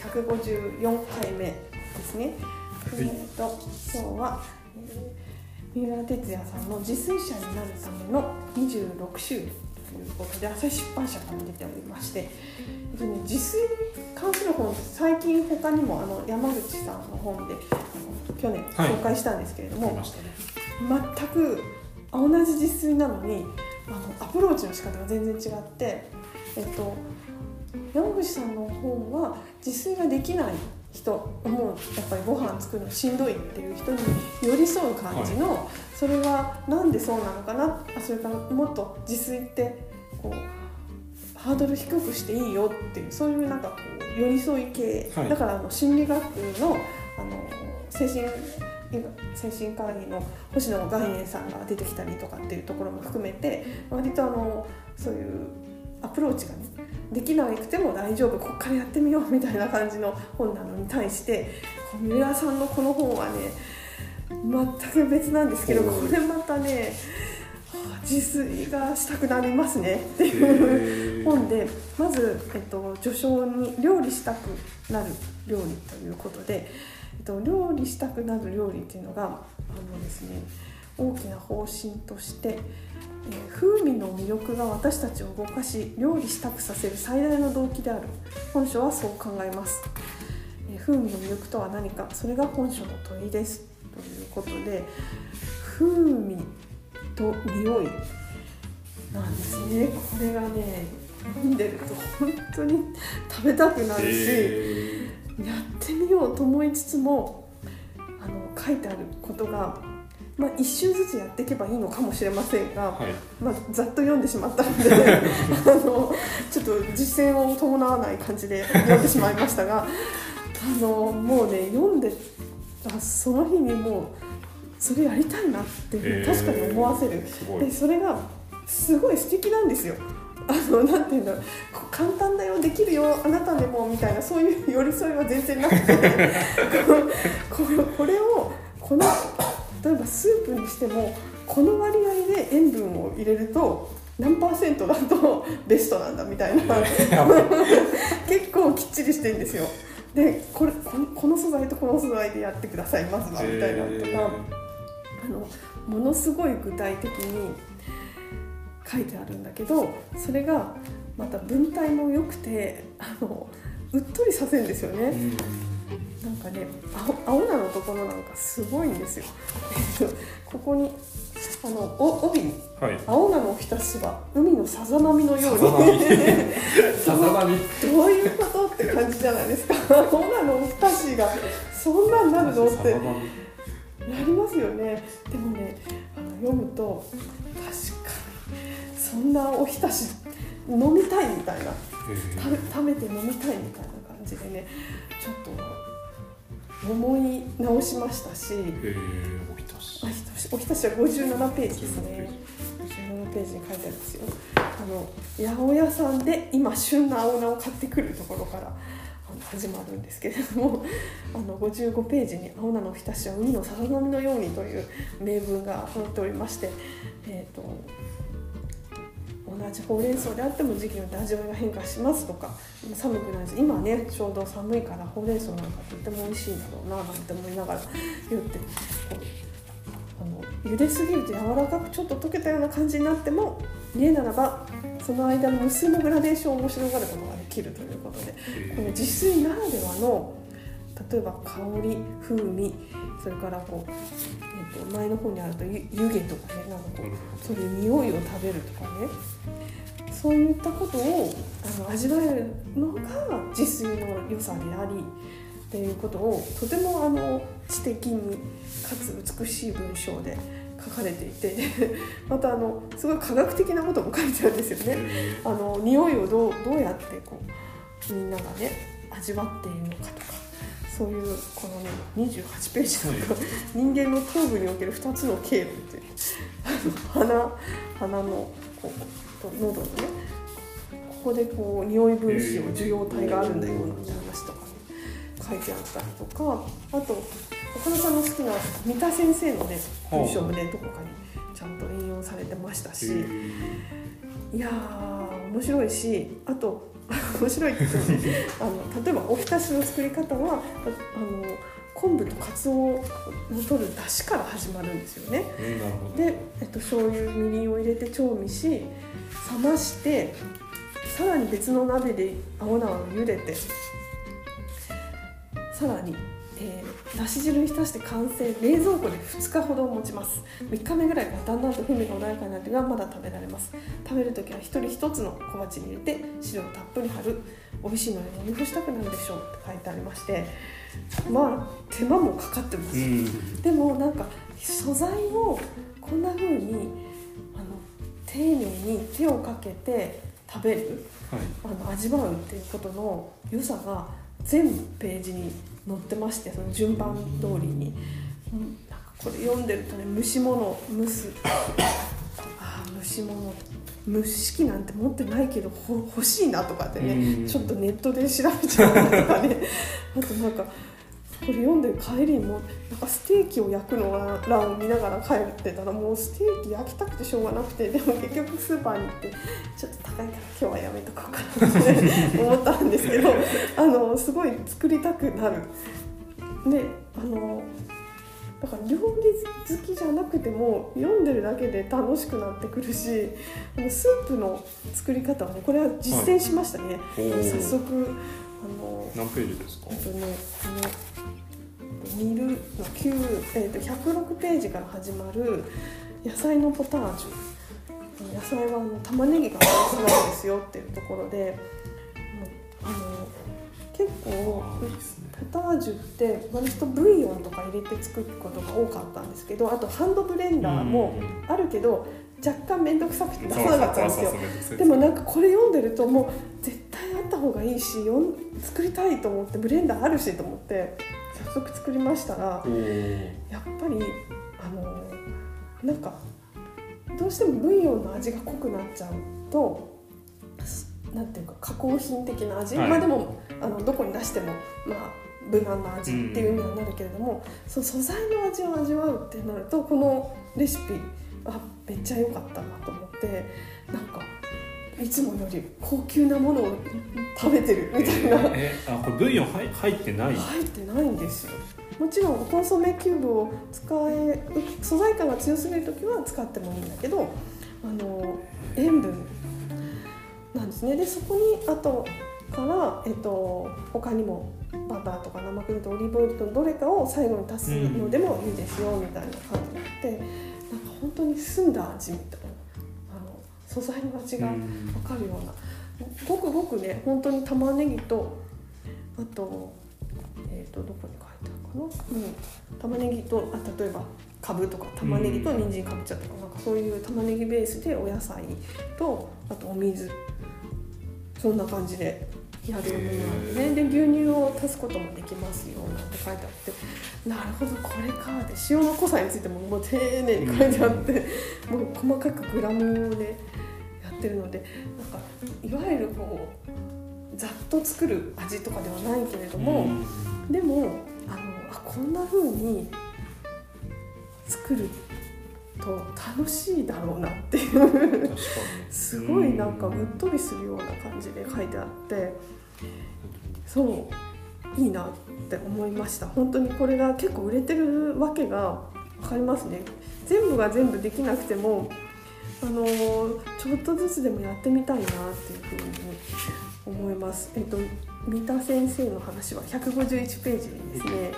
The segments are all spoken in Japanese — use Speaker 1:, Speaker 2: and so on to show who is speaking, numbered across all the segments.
Speaker 1: 154回目ですね。えー、と今日は、えー、三浦哲也さんの「自炊者になるための26週」ということで朝日出版社から出ておりまして、えっとね、自炊に関する本最近他にもあの山口さんの本で去年紹介したんですけれども、
Speaker 2: ましたね。
Speaker 1: 全く同じ自炊なのにあのアプローチの仕方が全然違って、えっと、山口さんの本は自炊ができない人もうやっぱりご飯作るのしんどいっていう人に寄り添う感じの、それはなんでそうなのかな？あそれからもっと自炊ってこうハードル低くしていいよっていうそういうなんかこう寄り添い系、
Speaker 2: はい。
Speaker 1: だからあの心理学のあの精神精神科医の星野概念さんが出てきたりとかっていうところも含めて割とあのそういうアプローチがねできなくても大丈夫こっからやってみようみたいな感じの本なのに対して三浦さんのこの本はね全く別なんですけどこれまたねはあ自炊がしたくなりますね。っていう本でまず、えっと、序章に「料理したくなる料理」ということで、えっと、料理したくなる料理っていうのがあのですね大きな方針として、えー風味の魅力が私たちを動かし料理したくさせる最大の動機である。本書はそう考えます、えー風味の魅力とは何か。それが本書の問いです。ということで風味と匂いなんですね。これがね読んでると本当に食べたくなるし、
Speaker 2: へ
Speaker 1: やってみようと思いつつもあの書いてあることが、まあ、一周ずつやっていけばいいのかもしれませんが、
Speaker 2: ーはい
Speaker 1: まあ、ざっと読んでしまったので あのちょっと実践を伴わない感じで読んでしまいましたがあのもうね読んであその日にもうそれやりたいなっていう確かに思わせる。
Speaker 2: すごい
Speaker 1: でそれがすごい素敵なんですよ。あのなんていうんだろうこ簡単だよできるよあなたでもみたいなそういう寄り添いは全然なくてこれをこの例えばスープにしてもこの割合で塩分を入れると何パーセントだとベストなんだみたいな 結構きっちりしてるんですよ。でこれこのこの素材とこの素材でやってくださいまずはみたいなのとか。あのものすごい具体的に書いてあるんだけどそれがまた文体も良くてあのうっとりさせるんですよね。
Speaker 2: うん
Speaker 1: なんかね青青菜のところなんかすごいんですよ。えっとここにあのお帯に
Speaker 2: はい。
Speaker 1: 青菜のおひたしは海のさざ波のように。
Speaker 2: さざ波。
Speaker 1: どういうことって感じじゃないですか。青菜のおひたしがそんなんなるのってなりますよね。でもねあの読むと確かにそんなおひたし飲みたいみたいな。
Speaker 2: へ
Speaker 1: 食べ食べて飲みたいみたいな感じでねちょっと思い直しましたし
Speaker 2: ーへーおひたし
Speaker 1: あひたしおひたしは57ページですね。57ページ。に書いてあるんですよ。あの八百屋さんで今旬な青菜を買ってくるところから始まるんですけれども あの55ページに「青菜のおひたしは海のさざ波のように」という名文が載っておりまして、えー、と同じほうれん草であっても時期によって味わいが変化しますとか寒くなるし今ねちょうど寒いからほうれん草なんかとっても美味しいんだろうななんて思いながら言ってこうあの茹ですぎると柔らかくちょっと溶けたような感じになっても家ならばその間の無数のグラデーションを面白がることができるということでこの自炊ならではの例えば香り風味それからこう、と前の方にあると湯湯気とかねなんかこうそういう匂いを食べるとかね。そういったことをあの味わえるのが自炊の良さでありっていうことをとてもあの知的にかつ美しい文章で書かれていて またあのすごい科学的なことも書いてあるんですよね。
Speaker 2: へ
Speaker 1: あの匂いをどうどうやってこうみんながね味わっているのかとかそういうこのね28ページなんか人間の頭部における2つの経路って鼻鼻のこうと喉のねここでこう匂い分子を受容体があるんだよなんて話とかね書いてあったりとかあと岡田さんの好きな三田先生のね文章もねどこかにちゃんと引用されてましたし。
Speaker 2: ー
Speaker 1: いやー面白いしあと面白いって言ってもねあの例えばおひたしの作り方はあの昆布とかつおの取る出汁から始まるんですよね。で、えっと、醤油みりんを入れて調味し冷ましてさらに別の鍋で青菜を茹でてさらに、えーだし汁に浸して完成冷蔵庫で2日ほど持ちます。3日目ぐらいからだんだんと風味が穏やかになってがまだ食べられます。食べるときは1人1つの小鉢に入れて汁をたっぷり張る。美味しいので飲み干したくなるでしょう。って書いてありまして。まあ手間もかかってます。よ
Speaker 2: うん。
Speaker 1: でもなんか素材をこんな風にあの丁寧に手をかけて食べる。
Speaker 2: はい。
Speaker 1: あの味わうっていうことの良さが全ページに載ってましてその順番通りに、うん、なんかこれ読んでるとね蒸し物蒸すあー蒸し物。蒸し器なんて持ってないけどほ欲しいなとかってね、
Speaker 2: うん。
Speaker 1: ちょっとネットで調べちゃうとかね。あとなんかこれ読んでる帰りにもなんかステーキを焼くの欄を見ながら帰ってたらもうステーキ焼きたくてしょうがなくてでも結局スーパーに行ってちょっと高いから今日はやめとこうかなって思ったんですけど あのすごい作りたくなる。であのだから料理好きじゃなくても読んでるだけで楽しくなってくるしあのスープの作り方はねこれは実践しましたね、
Speaker 2: おー。
Speaker 1: 早速あの
Speaker 2: 何ページですか？
Speaker 1: えっとねこの煮るの9、えっと106ページから始まる野菜のポタージュ。野菜はあの玉ねぎがベースなんですよっていうところであの結構ポタージュって割とブイヨンとか入れて作ることが多かったんですけどあとハンドブレンダーもあるけど若干面倒くさくて出さなかったんですよ。でもなんかこれ読んでるともう絶対あった方がいいしよん作りたいと思ってブレンダーあるしと思って早速作りましたらやっぱりあのなんかどうしてもブイヨンの味が濃くなっちゃうとすなんていうか加工品的な味、
Speaker 2: はい。
Speaker 1: まあでもあのどこに出してもまあ無難な味っていう意味にはなるけれども、その素材の味を味わうってなるとこのレシピあめっちゃ良かったなと思ってなんかいつもより高級なものを食べてるみたいな。
Speaker 2: えーあこれブイヨン入入ってない？
Speaker 1: 入ってないんですよ。もちろんコンソメキューブを使え素材感が強すぎる時は使ってもいいんだけどあの塩分なんですね。でそこにあとから、えっと、他にもバターとか生クリームとオリーブオイルとどれかを最後に足すのでもいいですよみたいな感じになって、本当に澄んだ味みたいなあの素材の味が
Speaker 2: うん。
Speaker 1: 分かるようなごくごくね本当に玉ねぎとあとえっ、とどこに書いてあるかな、うん、玉ねぎとあ例えばかぶとか玉ねぎと人参かぼちゃとかなんかそういう玉ねぎベースでお野菜とあとお水。そんな感じでやるものなんでねで牛乳を足すこともできますよなんて書いてあってなるほどこれかで塩の濃さについてももう丁寧に書いてあって、もう細かくグラムでやってるのでなんかいわゆるこうざっと作る味とかではないけれども、
Speaker 2: うん。
Speaker 1: でもあのあこんな風に作ると楽しいだろうなっていうすごいなんかうっとりするような感じで書いてあってそういいな。ってって思いました。本当にこれが結構売れてるわけが分かりますね。全部が全部できなくてもあのちょっとずつでもやってみたいなっていうふうに思います。えっと三田先生の話は151ページにですね。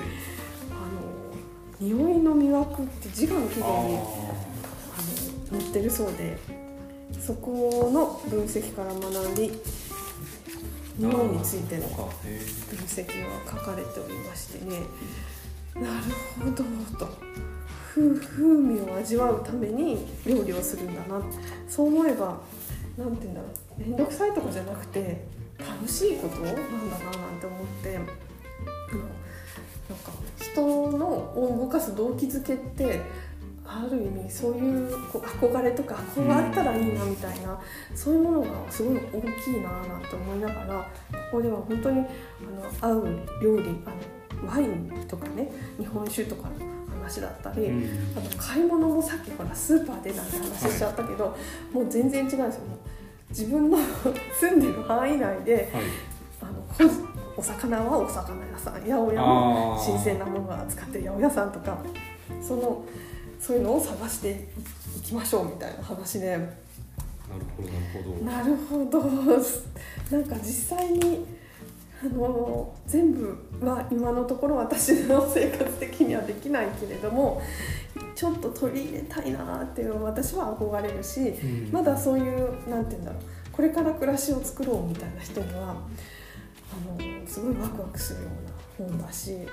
Speaker 1: あの匂いの魅惑って自我の記
Speaker 2: あ
Speaker 1: 号にあの載ってるそうでそこの分析から学び匂いについての分析が書かれておりましてね。なるほどと。風風味を味わうために料理をするんだな。そう思えばなんて言うんだろう。面倒くさいとかじゃなくて楽しいことなんだななんて思って。なんか人のを動かす動機づけってある意味そういうこう憧れとかこうあったらいいなみたいな、そういうものがすごい大きいななんて思いながらここでは本当にあの合う料理あのワインとかね日本酒とかの話だったり、
Speaker 2: うん。
Speaker 1: あと買い物もさっきほらスーパーでなんて話しちゃったけど、もう全然違うんですよ。自分の住んでる範囲内で
Speaker 2: はい。
Speaker 1: あのほお魚はお魚屋さん八百屋も新鮮なものを扱ってる八百屋さんとかそのそういうのを探していきましょうみたいな話で。
Speaker 2: なるほどなるほど。
Speaker 1: なるほどなんか実際にあの全部は今のところ私の生活的にはできないけれどもちょっと取り入れたいなっていうのは私は憧れるし、
Speaker 2: うん。
Speaker 1: まだそういうなんて言うんだろうこれから暮らしを作ろうみたいな人にはあのすごいワクワクするような本だしやっ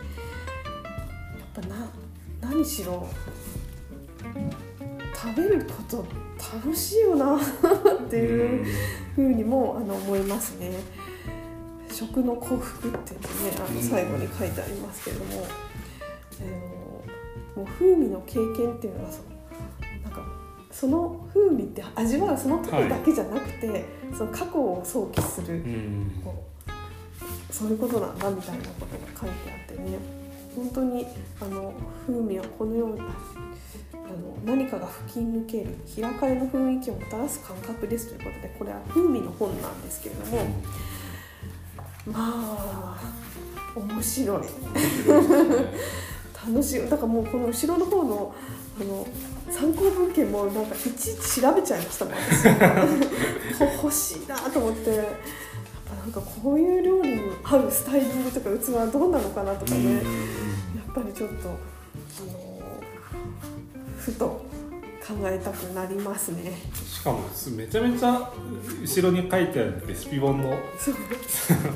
Speaker 1: ぱな何しろ食べること楽しいよな っていうふうにもあの思いますね。食の幸福っていうのねあの最後に書いてありますけれども、あのもう風味の経験っていうのはそのなんかその風味って味わうその時だけじゃなくて、その過去を想起する
Speaker 2: うん。
Speaker 1: こうそういうことなんだみたいなことが書いてあってね本当にあの風味はこのようなあの何かが吹き抜ける開かれの雰囲気をもたらす感覚ですということでこれは風味の本なんですけれどもまあ面白い。楽しい。だからもうこの後ろの方のあの参考文献もなんかいちいち調べちゃいましたもん。私欲しいなと思って。なんかこういう料理に合うスタイリングとか器はどうなのかなとかね。やっぱりちょっとあのふと考えたくなりますね。
Speaker 2: しかもめちゃめちゃ後ろに書いてあるレシピ本の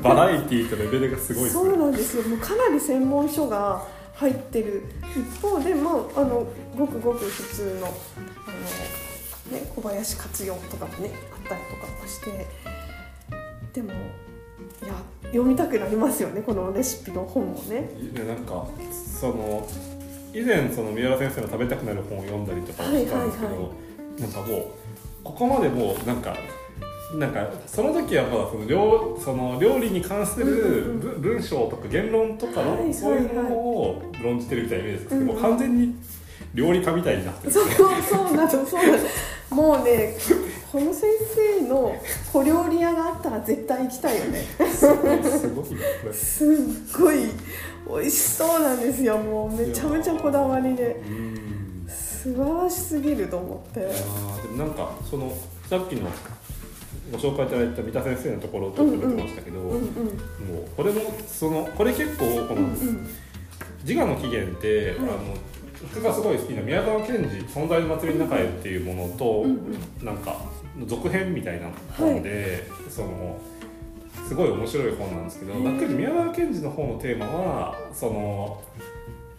Speaker 2: バラエティーとレベルがすごいです
Speaker 1: そう
Speaker 2: ね
Speaker 1: なんですよ。もうかなり専門書が入ってる一方でもあのごくごく普通のあの、ね、小林活用とかもねあったりとかもしてでもいや読みたくなりますよねこのレシピの本もね。
Speaker 2: いやなんかその以前その三浦先生の食べたくなる本を読んだりとかしたんですけど、
Speaker 1: はいはいは
Speaker 2: なんかもうここまでもうなんかなんかその時はまだその料その料理に関する文章とか言論とかの、そういうものを論じてるみたいなイメージですけど、
Speaker 1: うん
Speaker 2: もう完全に料理家みたいになってる
Speaker 1: そうそうなのそうなのもうねこの先生の小料理屋があったら絶対行きたいよね。
Speaker 2: すごいすごい
Speaker 1: 美味しそうなんですよもうめちゃめちゃこだわりで。
Speaker 2: うん
Speaker 1: 素晴らしすぎると思って。
Speaker 2: いでもなんかそのさっきのご紹介いただいた三田先生のところと見てましたけど、もうこれもそのこれ結構この
Speaker 1: うんうん。
Speaker 2: 自我の起源って、
Speaker 1: はい
Speaker 2: あの僕がすごい好きな宮沢賢治「存在の祭りの中へ」っていうものと、
Speaker 1: う
Speaker 2: なんか続編みたいな本で、そのすごい面白い本なんですけどざっくり宮沢賢治の本のテーマはその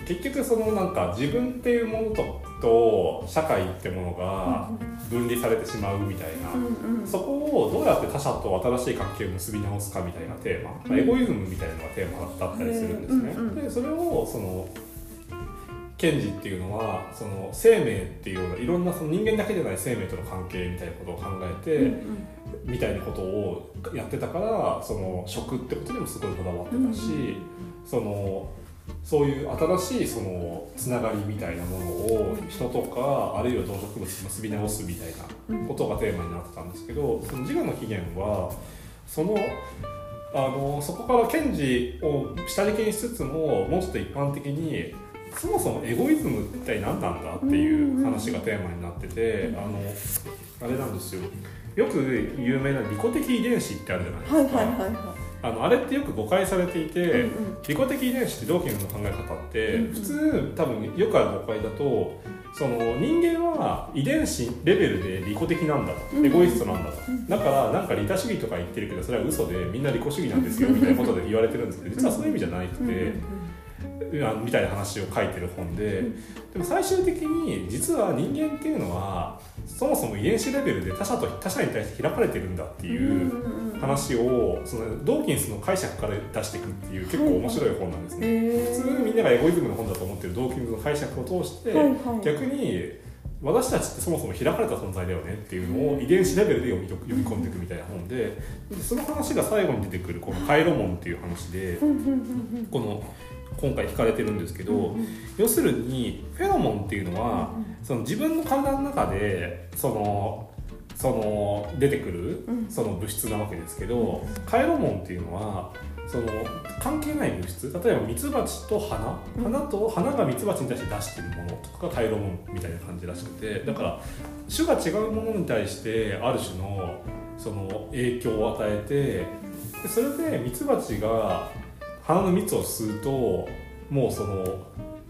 Speaker 2: 結局そのなんか自分っていうものとと社会ってものが分離されてしまうみたいな。
Speaker 1: うんうん。
Speaker 2: そこをどうやって他者と新しい関係を結び直すかみたいなテーマ、まあ
Speaker 1: うん
Speaker 2: エゴイズムみたいなのがテーマだったりするんですね。
Speaker 1: うんうん。
Speaker 2: でそれをその賢治っていうのはその生命っていうようないろんなその人間だけじゃない生命との関係みたいなことを考えて、
Speaker 1: うん
Speaker 2: みたいなことをやってたからその食ってことにもすごいこだわってたし、
Speaker 1: うん
Speaker 2: そのそういう新しいそのつながりみたいなものを人とかあるいは動植物と結び直すみたいなことがテーマになってたんですけどその自我の起源はそのあのそこから賢治を下敷きにしつつももうちょっと一般的にそもそもエゴイズムって一体何なんだっていう話がテーマになっててあのあれなんですよ。よく有名な利己的遺伝子ってあるじゃないですか、
Speaker 1: はいはいはいは
Speaker 2: あのあれってよく誤解されていて、
Speaker 1: いうんうん。
Speaker 2: 利己的遺伝子ってドーキンズの考え方って、
Speaker 1: うんうん。
Speaker 2: 普通多分よくある誤解だとその人間は遺伝子レベルで利己的なんだと、
Speaker 1: うん
Speaker 2: エゴイストなんだと、
Speaker 1: うん
Speaker 2: だからなんか利他主義とか言ってるけどそれは嘘でみんな利己主義なんですよみたいなことで言われてるんですけど実はそういう意味じゃなくて、みたいな話を書いてる本で、
Speaker 1: うん。
Speaker 2: でも最終的に実は人間っていうのはそもそも遺伝子レベルで他者と他者に対して開かれてるんだっていう。話をそのドーキンスの解釈から出していくっていう結構面白い本なんですね。普通みんながエゴイズムの本だと思ってるドーキンズの解釈を通して、逆に私たちってそもそも開かれた存在だよねっていうのを遺伝子レベルで読みと読み込んでいくみたいな本ででその話が最後に出てくるこのカイロモンっていう話でこの今回聞かれてるんですけど、
Speaker 1: うんうん。
Speaker 2: 要するにフェロモンっていうのは、その自分の体の中でそのその出てくる
Speaker 1: うん。
Speaker 2: その物質なわけですけど、カイロモンっていうのはその関係ない物質例えばミツバチと花
Speaker 1: うん。
Speaker 2: 花と花がミツバチに対して出してるものとかがカイロモンみたいな感じらしくてだから種が違うものに対してある種のその影響を与えてでそれでミツバチが花の蜜を吸うともうその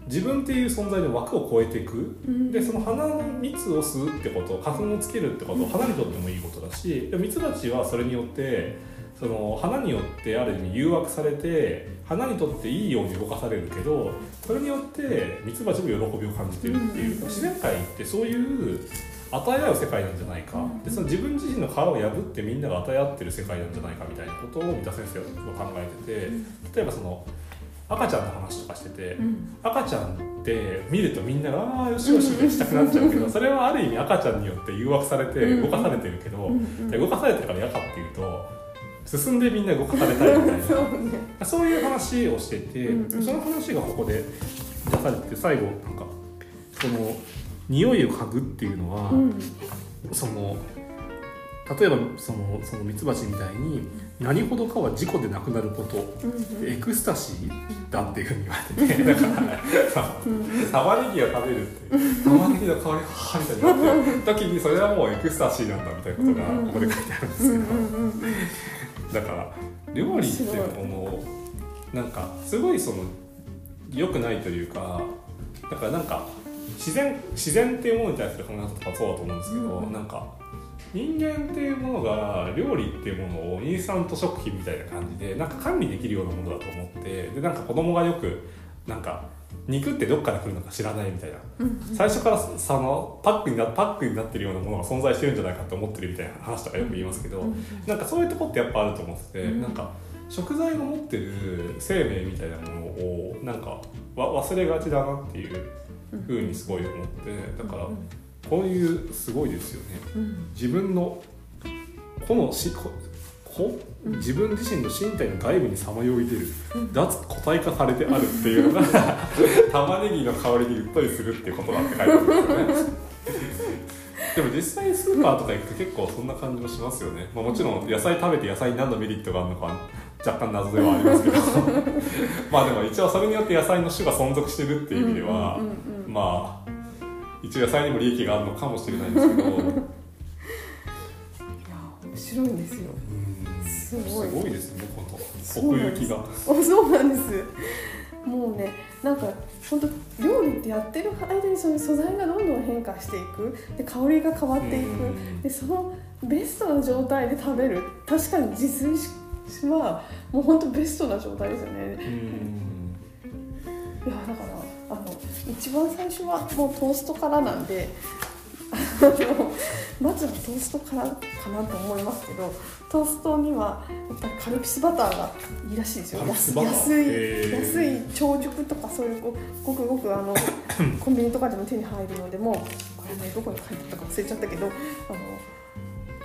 Speaker 2: 自分っていう存在の枠を超えていく。
Speaker 1: うん。
Speaker 2: でその花の蜜を吸うってこと花粉をつけるってことは花にとってもいいことだしでミツバチはそれによってその花によってある意味誘惑されて花にとっていいように動かされるけどそれによってミツバチも喜びを感じてるっていう
Speaker 1: うん。
Speaker 2: 自然界ってそういう与え合う世界なんじゃないか。
Speaker 1: うん。
Speaker 2: でその自分自身の殻を破ってみんなが与え合ってる世界なんじゃないかみたいなことを三田先生は考えてて例えばその赤ちゃんの話とかしてて
Speaker 1: うん。
Speaker 2: 赤ちゃんって見るとみんなが「ああよしよし」ってしたくなっちゃうけどそれはある意味赤ちゃんによって誘惑されて動かされてるけど動かされてるから嫌かっていうと進んでみんな動かされたいみたい
Speaker 1: そう
Speaker 2: な
Speaker 1: ね。
Speaker 2: そういう話をしてて
Speaker 1: うんうん。
Speaker 2: その話がここで出されて最後なんかその匂いを嗅ぐっていうのは、
Speaker 1: うん。
Speaker 2: その例えばそのそのミツバチみたいに何ほどかは事故でなくなること
Speaker 1: うん
Speaker 2: エクスタシーだっていうふうに言われててだからさ
Speaker 1: うん。
Speaker 2: 玉ねぎを食べるって玉ねぎの香りははみたいになってる時にそれはもうエクスタシーなんだみたいなことがここで書いてあるんですけど。
Speaker 1: うんうんうんうん
Speaker 2: だから料理ってものなんかすごいその良くないというかだからなんか自然自然っていうものに対する考え方とかそうだと思うんですけど、
Speaker 1: うん
Speaker 2: なんか人間っていうものが料理っていうものをインスタント食品みたいな感じでなんか管理できるようなものだと思ってでなんか子供がよくなんか肉ってどっから来るのか知らないみたいな。
Speaker 1: うん
Speaker 2: 最初からそのパックになパックになってるようなものが存在してるんじゃないかって思ってるみたいな話とかよく言いますけど、
Speaker 1: うん
Speaker 2: なんかそういうとこってやっぱあると思ってて、
Speaker 1: うん。
Speaker 2: なんか食材が持ってる生命みたいなものをなんかわ忘れがちだなっていうふうにすごい思ってだからこういうすごいですよね。
Speaker 1: うん。
Speaker 2: 自分の個のしこ自分自身の身体の外部にさまよい出る。
Speaker 1: うん。
Speaker 2: 脱固体化されてあるっていうのが 玉ねぎの香りにうっとりするっていうことだって書いてあるんですよね。でも実際スーパーとか行くと結構そんな感じもしますよね、まあ、もちろん野菜食べて野菜に何のメリットがあるのかは若干謎ではありますけど。まあでも一応それによって野菜の種が存続してるっていう意味では、
Speaker 1: うんうんうん
Speaker 2: まあ一応野菜にも利益があるのかもしれないんですけど。
Speaker 1: いや面白いんですよ。
Speaker 2: うん。
Speaker 1: すごい。
Speaker 2: すごいですねこの奥行きが。
Speaker 1: おそうなんです。もうねなんか本当料理ってやってる間にその素材がどんどん変化していく。で香りが変わっていく。
Speaker 2: うん。
Speaker 1: でそのベストな状態で食べる。確かに自炊はもう本当ベストな状態ですよね。
Speaker 2: うん。
Speaker 1: いやだから一番最初はもうトーストからなんであのまずはトーストからかなと思いますけどトーストにはやっぱりカルピスバターがいいらしいですよ。安い安い長熟とかそういうごごくごくあの コンビニとかでも手に入るのでもこれねどこに書いてあったか忘れちゃったけどあの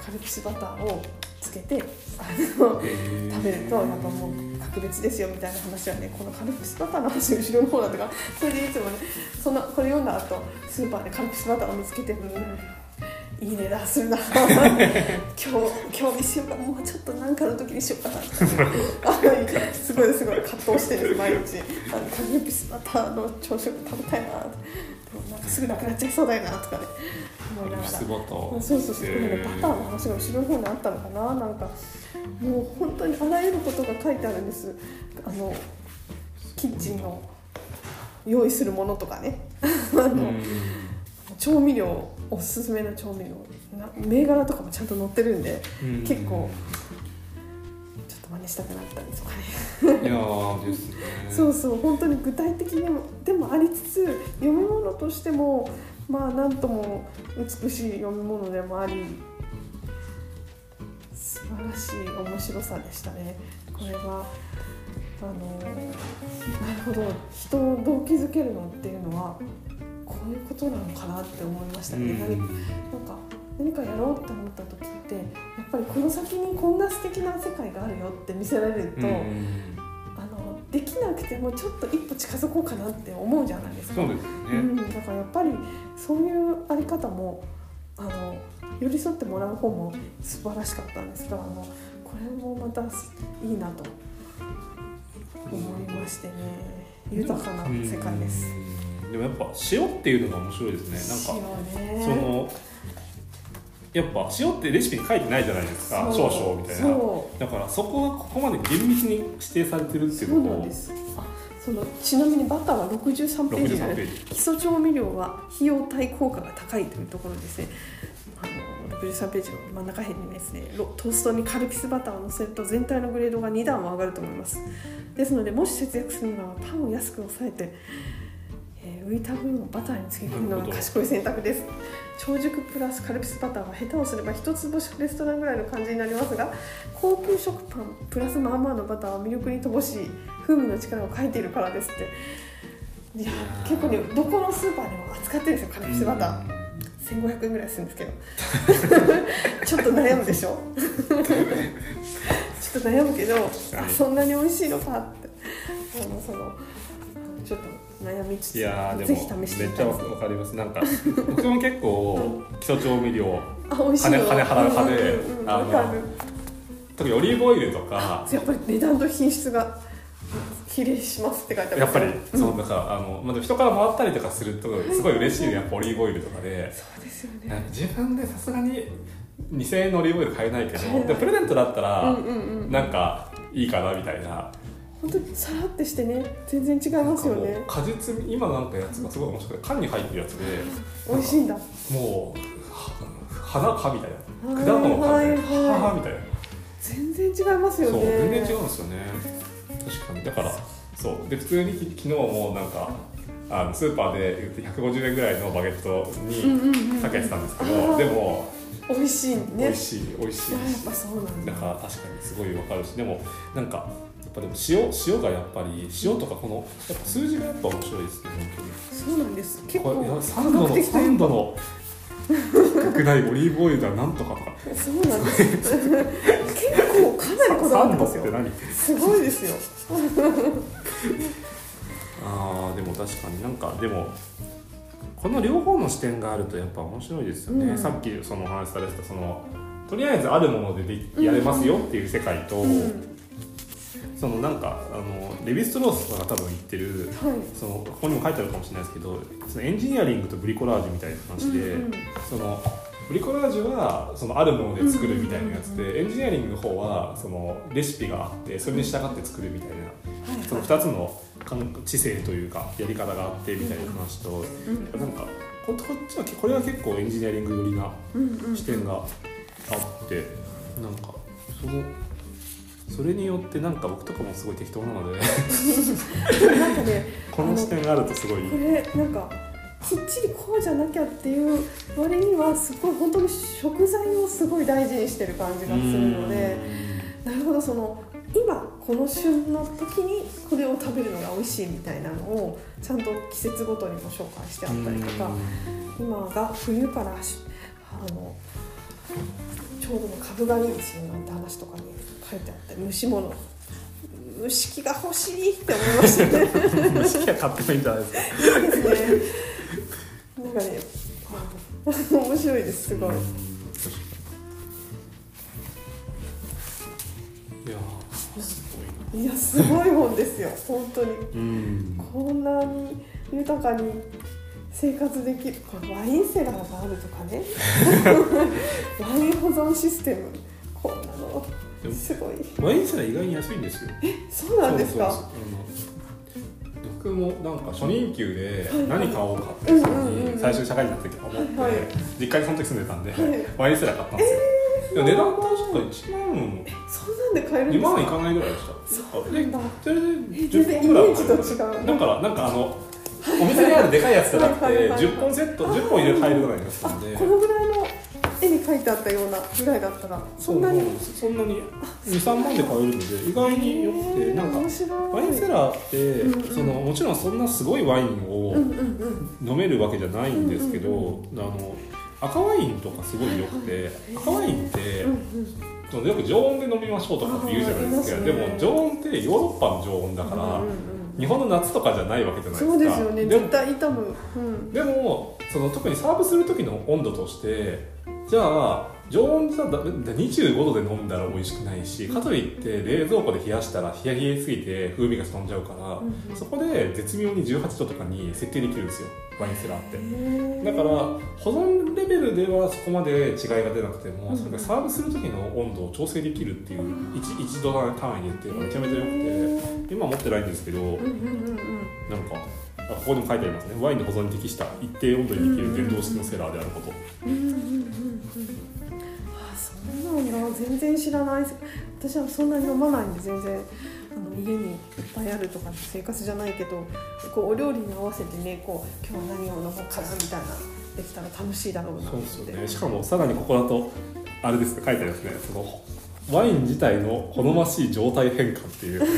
Speaker 1: カルピスバターをつけてあの食べるとやっぱもう格別ですよみたいな話はねこのカルピスバターの話後ろの方だとかそれでいつもねそんなこれ読んだ後スーパーでカルピスバターを見つけて、うん、いい値段するな。今日今日にしよう。かもうちょっと何かの時にしようかなすごいすごい葛藤してる毎日。あのカルピスバターの朝食食べたいなとでもなんかすぐなくなっちゃいそうだよなとかね思いながらそうそうそう、これね、バターの話が後ろの方にあったのかな、なんか。もう本当にあらゆることが書いてあるんです。あの。キッチンの。用意するものとかね。あの、調味料、おすすめの調味料。な銘柄とかもちゃんと載ってるんで、
Speaker 2: うん
Speaker 1: 結構真似したくなったりとかね。
Speaker 2: いやーですね。
Speaker 1: そうそう本当に具体的にもでもありつつ読み物としてもまあなんとも美しい読み物でもあり素晴らしい面白さでしたね。これはあのなるほど。人を動機づけるのっていうのはこういうことなのかなって思いましたね、何なんか何かやろうって思った時ってやっぱりこの先にこんな素敵な世界があるよって見せられると、あのできなくてもちょっと一歩近づこうかなって思うじゃないですか。
Speaker 2: そうですよね、
Speaker 1: うん、だからやっぱりそういうあり方もあの寄り添ってもらう方も素晴らしかったんですがあのこれもまたいいなと思いましてね。豊かな世界です。
Speaker 2: うん。でもやっぱ塩っていうのが面白いですね。なんか
Speaker 1: 塩ね。
Speaker 2: そのやっぱ塩ってレシピに書いてないじゃないですか少々みたいな。
Speaker 1: そ
Speaker 2: だからそこがここまで厳密に指定されてるっていう
Speaker 1: そう
Speaker 2: のと
Speaker 1: なんです。あそのちなみにバターは63ページにあ
Speaker 2: 63
Speaker 1: る
Speaker 2: ページ。
Speaker 1: 基礎調味料は費用対効果が高いというところですね。あの63ページの真ん中辺にですねロトーストにカルピスバターを乗せると全体のグレードが2段も上がると思います。ですのでもし節約するならパンを安く抑えて、えー浮いた分をバターに漬け込むのが賢い選択です長熟プラスカルピスバターは下手をすれば一つ星レストランぐらいの感じになりますが高級食パンプラスまあまあのバターは魅力に乏しい風味の力を書いているからですって。いや結構ねどこのスーパーでも扱ってるんですよカルピスバター。1500円ぐらいするんですけど。ちょっと悩むでしょ？ちょっと悩むけどあそんなに美味しいのかって。あのそのちょっと悩みつつ
Speaker 2: いやーで
Speaker 1: ぜひ
Speaker 2: も
Speaker 1: 試して
Speaker 2: めっちゃわかります。なんか僕も結構基礎調味料
Speaker 1: あ美味し
Speaker 2: 金金払う派で
Speaker 1: うんうんうん
Speaker 2: あの特にオリーブオイルとか
Speaker 1: やっぱり値段と品質が比例しますって書いてある。
Speaker 2: やっぱりそうだからあの、まあ、人から回ったりとかするとすごい嬉しいのやっぱオリーブオイルとかで。
Speaker 1: そうですよね。
Speaker 2: 自分でさすがに2000円のオリーブオイル買えないけどでプレゼントだったら、
Speaker 1: うんうんうん。
Speaker 2: なんかいいかなみたいな
Speaker 1: 本当にさらってしてね全然違いますよね。
Speaker 2: 果実味今なんかやつがすごい面白くて缶に入ってるやつで
Speaker 1: 美味しいんだ。
Speaker 2: もうは花かみたいな。果
Speaker 1: はい
Speaker 2: 物かみたいな。
Speaker 1: はいはい
Speaker 2: はみたい。な
Speaker 1: 全然違いますよ
Speaker 2: そう
Speaker 1: ね
Speaker 2: 全然違うんですよね。確かに。だからそう。で普通にき昨日もなんかあのスーパーで言って150円ぐらいのバゲット
Speaker 1: うんうん
Speaker 2: に
Speaker 1: うんうん。
Speaker 2: かけてたんですけ
Speaker 1: あ
Speaker 2: ど、
Speaker 1: ー。
Speaker 2: でも
Speaker 1: 美味しいね。
Speaker 2: 美味しい美味しい
Speaker 1: いややっぱそうなんだ。
Speaker 2: だから確かにすごいわかるしでもなんかやっぱでも塩塩がやっぱり塩とかこのやっぱ数字がやっぱ面白いですね
Speaker 1: そうなんです。結構
Speaker 2: や3度の
Speaker 1: 的とい
Speaker 2: 3
Speaker 1: うか
Speaker 2: 度の低くないオリーブオイルだなんとかとか。
Speaker 1: そうなんです。結構かなりこだわって
Speaker 2: 3度
Speaker 1: ますよ。
Speaker 2: って何？
Speaker 1: すごいですよ。
Speaker 2: あーでも確かになんかでもこの両方の視点があるとやっぱ面白いですよね、
Speaker 1: うん。
Speaker 2: さっきそのお話しされてたそのとりあえずあるものででやれますよっていう世界と、
Speaker 1: うん
Speaker 2: そのなんかあのレヴィストロースが多分言ってる
Speaker 1: はい。
Speaker 2: そのここにも書いてあるかもしれないですけどそのエンジニアリングとブリコラージュみたいな話で、
Speaker 1: うんうん
Speaker 2: そのブリコラージュはそのあるもので作るみたいなやつで、エンジニアリングの方はそのレシピがあってそれに従って作るみたいな
Speaker 1: はい。
Speaker 2: その2つの感知性というかやり方があってみたいな話と、
Speaker 1: うん
Speaker 2: なんかここっちはこれは結構エンジニアリング寄りな
Speaker 1: うんうん
Speaker 2: 視点があってなんかそのそれによってなんか僕とかもすごい適当なので。
Speaker 1: なんかね
Speaker 2: この視点があるとすごい。
Speaker 1: これなんかきっちりこうじゃなきゃっていう割にはすごい本当に食材をすごい大事にしてる感じがするのでなるほどその今この旬の時にこれを食べるのが美味しいみたいなのをちゃんと季節ごとにも紹介してあったりとか今が冬からしあのちょうどね株がいいですよなんて話とかに書いてあった。り蒸し物。蒸し器が欲しいって思いましたね。
Speaker 2: うん好きは買ってもいいんじゃないですか。
Speaker 1: いいですね。なんかね面白いです。すごい。
Speaker 2: うんいやーすごい
Speaker 1: やすごい本ですよ。本当に。
Speaker 2: うん
Speaker 1: こんなに豊かに生活できる。これワインセラーがあるとかね。ワイン保存システムの
Speaker 2: でも
Speaker 1: すごい。
Speaker 2: ワインセラー意外に安いんですよ。
Speaker 1: そうなんですか？
Speaker 2: 僕もなんか初任給で何買おうかって
Speaker 1: うん
Speaker 2: 最初に社会人になった時思って、
Speaker 1: はいはい。
Speaker 2: 実家にその時住んでたんで、
Speaker 1: はい。
Speaker 2: ワインセラー買ったんですよ、でも値段確か1万
Speaker 1: そんなんで買えるんで
Speaker 2: 2
Speaker 1: すか？
Speaker 2: 万いかないぐらいでした。
Speaker 1: そうなんだ。
Speaker 2: それで
Speaker 1: え全
Speaker 2: 10
Speaker 1: 然イ
Speaker 2: 本ぐらい
Speaker 1: メージと違う。
Speaker 2: だからなんかあのお店にあるでかいやつじゃなくて
Speaker 1: はいはいはい
Speaker 2: 10本セット10本入れ入るぐらいのやつなんで。
Speaker 1: このぐらいの絵に描いてあったようなぐらいだったらそんなに？
Speaker 2: そんなに。23万で買えるので。意外によくてなんかワインセラーって、
Speaker 1: うんうん。
Speaker 2: そのもちろんそんなすごいワインを飲めるわけじゃないんですけど、
Speaker 1: うん
Speaker 2: あの赤ワインとかすごい良くて赤ワインって、
Speaker 1: うんうん。
Speaker 2: そのよく常温で飲みましょうとかって言うじゃないですか、でも常温ってヨーロッパの常温だから、
Speaker 1: うんうんうん。
Speaker 2: 日本の夏とかじゃないわけじゃないですか。
Speaker 1: そうですよね。絶対痛むう。ん。
Speaker 2: でもその特にサーブする時の温度としてじゃあ常温じゃだ25度で飲んだら美味しくないしかといって冷蔵庫で冷やしたら冷や冷えすぎて風味が飛んじゃうから、
Speaker 1: うん
Speaker 2: そこで絶妙に18度とかに設定できるんですよワインセラーって。だから保存レベルではそこまで違いが出なくても、
Speaker 1: うん
Speaker 2: それがサーブする時の温度を調整できるっていう 1, 1度単位でっていうのがめちゃめちゃ良くて今持ってないんですけど、
Speaker 1: うんうんうんうん。
Speaker 2: なんかあここにも書いてありますね。ワインの保存に適した一定温度にできる電動式のセラーであること、
Speaker 1: うんうん全然知らない。私はそんなに飲まないんで全然あの家にいっぱいあるとかって生活じゃないけどこうお料理に合わせてねこう今日は何を飲もうかなみたいなできたら楽しいだろうなと
Speaker 2: そう
Speaker 1: 思って
Speaker 2: ですよね。しかもさらにここだとあれですね書いてありますね。そのワイン自体の好ましい状態変化っていう。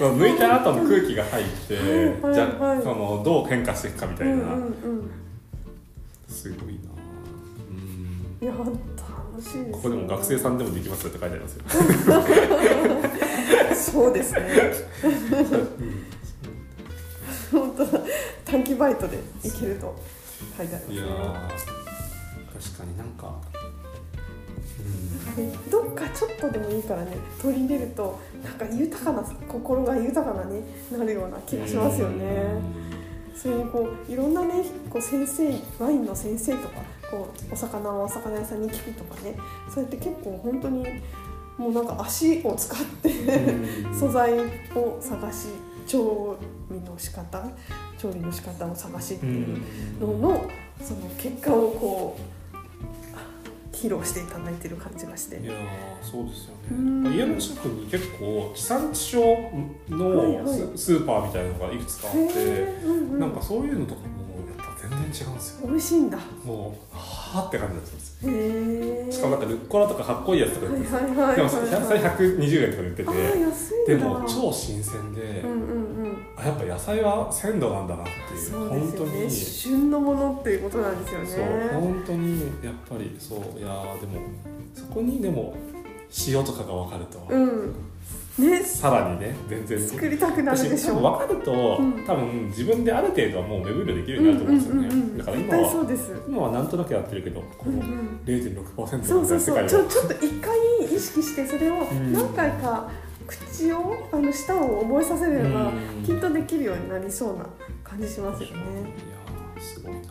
Speaker 2: 抜いた後の空気が入って、
Speaker 1: はい
Speaker 2: じゃ
Speaker 1: はい。
Speaker 2: あそのどう変化していくかみたいな、
Speaker 1: うんうんうん。
Speaker 2: すごいなうん。
Speaker 1: いや楽しいです、ね、
Speaker 2: ここでも学生さんでもできますよって書いてありますよ。
Speaker 1: そうですね。本当だ短期バイトで行けると書いてありますね。
Speaker 2: いやー確かになんかうん。
Speaker 1: ねどっかちょっとでもいいからね取り入れるとなんか豊かな心が豊かなねなるような気がしますよね。それにこういろんなねこう先生ワインの先生とかこうお魚をお魚屋さんに聞くとかねそうやって結構本当にもうなんか足を使って
Speaker 2: うん。
Speaker 1: 素材を探し調理の仕方調理の仕方を探しって
Speaker 2: う
Speaker 1: いうんののその結果をこう披露していただいてる感じがして
Speaker 2: い。やーそうですよ
Speaker 1: うん
Speaker 2: ね家の近くに結構地産地消
Speaker 1: はい
Speaker 2: の
Speaker 1: はい
Speaker 2: ススーパーみたいなのがいくつかあって、
Speaker 1: うんうん
Speaker 2: なんかそういうのとかもやっぱ全然違うんですよ
Speaker 1: 美味しいんだ。
Speaker 2: もうはーって感じだったんですよ。しかもなんかルッコラとかかっこいいやつとか
Speaker 1: はい
Speaker 2: 言って。でもそれ120円とかで売って
Speaker 1: ああ
Speaker 2: て。でも超新鮮で、
Speaker 1: うんうん
Speaker 2: やっぱ野菜は鮮度なんだなっていう
Speaker 1: そう
Speaker 2: 本当に
Speaker 1: ですよね。旬のものっていうことなんですよね。
Speaker 2: そう本当にやっぱりそういやーでもそこにでも塩とかが分かると、
Speaker 1: うん。ね
Speaker 2: さらにね全然
Speaker 1: 作りたくなるでしょ
Speaker 2: 私多分分かると、
Speaker 1: うん
Speaker 2: 多分自分である程度はもう目分量できるようになると思うんですよね、
Speaker 1: うんうんうんうん
Speaker 2: だから今
Speaker 1: 絶対そう
Speaker 2: は
Speaker 1: です。
Speaker 2: 今はなんとなくやってるけどこの
Speaker 1: うんうん。
Speaker 2: 0.6%
Speaker 1: そうそうそう。
Speaker 2: の世界は
Speaker 1: ちょちょっと一回意識してそれを
Speaker 2: ん
Speaker 1: 何回か口をあの舌を覚えさせれば
Speaker 2: うん。
Speaker 1: きっとできるようになりそうな感じしますよね。
Speaker 2: いやーすごいな、
Speaker 1: い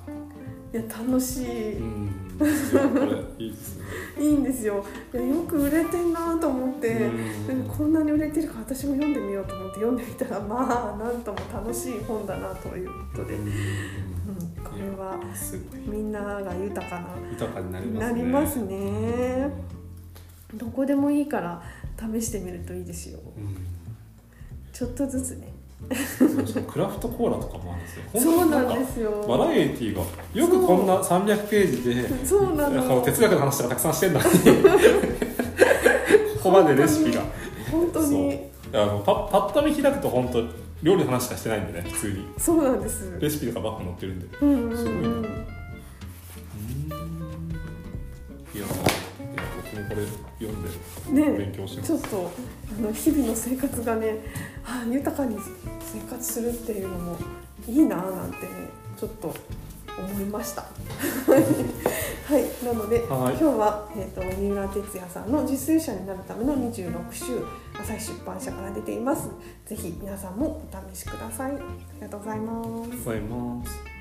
Speaker 1: や楽しい。
Speaker 2: うん。いいいですね。
Speaker 1: いいんですよ。いやよく売れてんなと思って、
Speaker 2: うん。
Speaker 1: でこんなに売れてるから私も読んでみようと思って読んでみたらまあなんとも楽しい本だなということで、うん、これはみんなが豊かな
Speaker 2: 豊かになります
Speaker 1: な
Speaker 2: ね
Speaker 1: りますね。どこでもいいから試してみるといいですよ。
Speaker 2: うん。
Speaker 1: ちょっとずつね。
Speaker 2: クラフトコーラとかもあるんですよ。
Speaker 1: そうなん
Speaker 2: か
Speaker 1: ですよ。
Speaker 2: バラエティーがよくこんな300ページで
Speaker 1: そうな
Speaker 2: なんか
Speaker 1: の
Speaker 2: 哲学の話とかたくさんしてんのに。ここまでレシピが。
Speaker 1: 本当に。
Speaker 2: あのパパッと見開くと本当料理の話しかしてないんでね普通に。
Speaker 1: そうなんです。
Speaker 2: レシピとかばっか載ってるんで。
Speaker 1: うんうんう
Speaker 2: すごいなこれ読んで
Speaker 1: ね
Speaker 2: 勉強します
Speaker 1: ちょっとあの日々の生活がねあ豊かに生活するっていうのもいいなぁなんてねちょっと思いました。はい、なので、
Speaker 2: はい
Speaker 1: 今日は、えー、と三浦哲也さんの実践者になるための26週朝日出版社から出ています。ぜひ皆さんもお試しください。ありがとうございます。
Speaker 2: ございます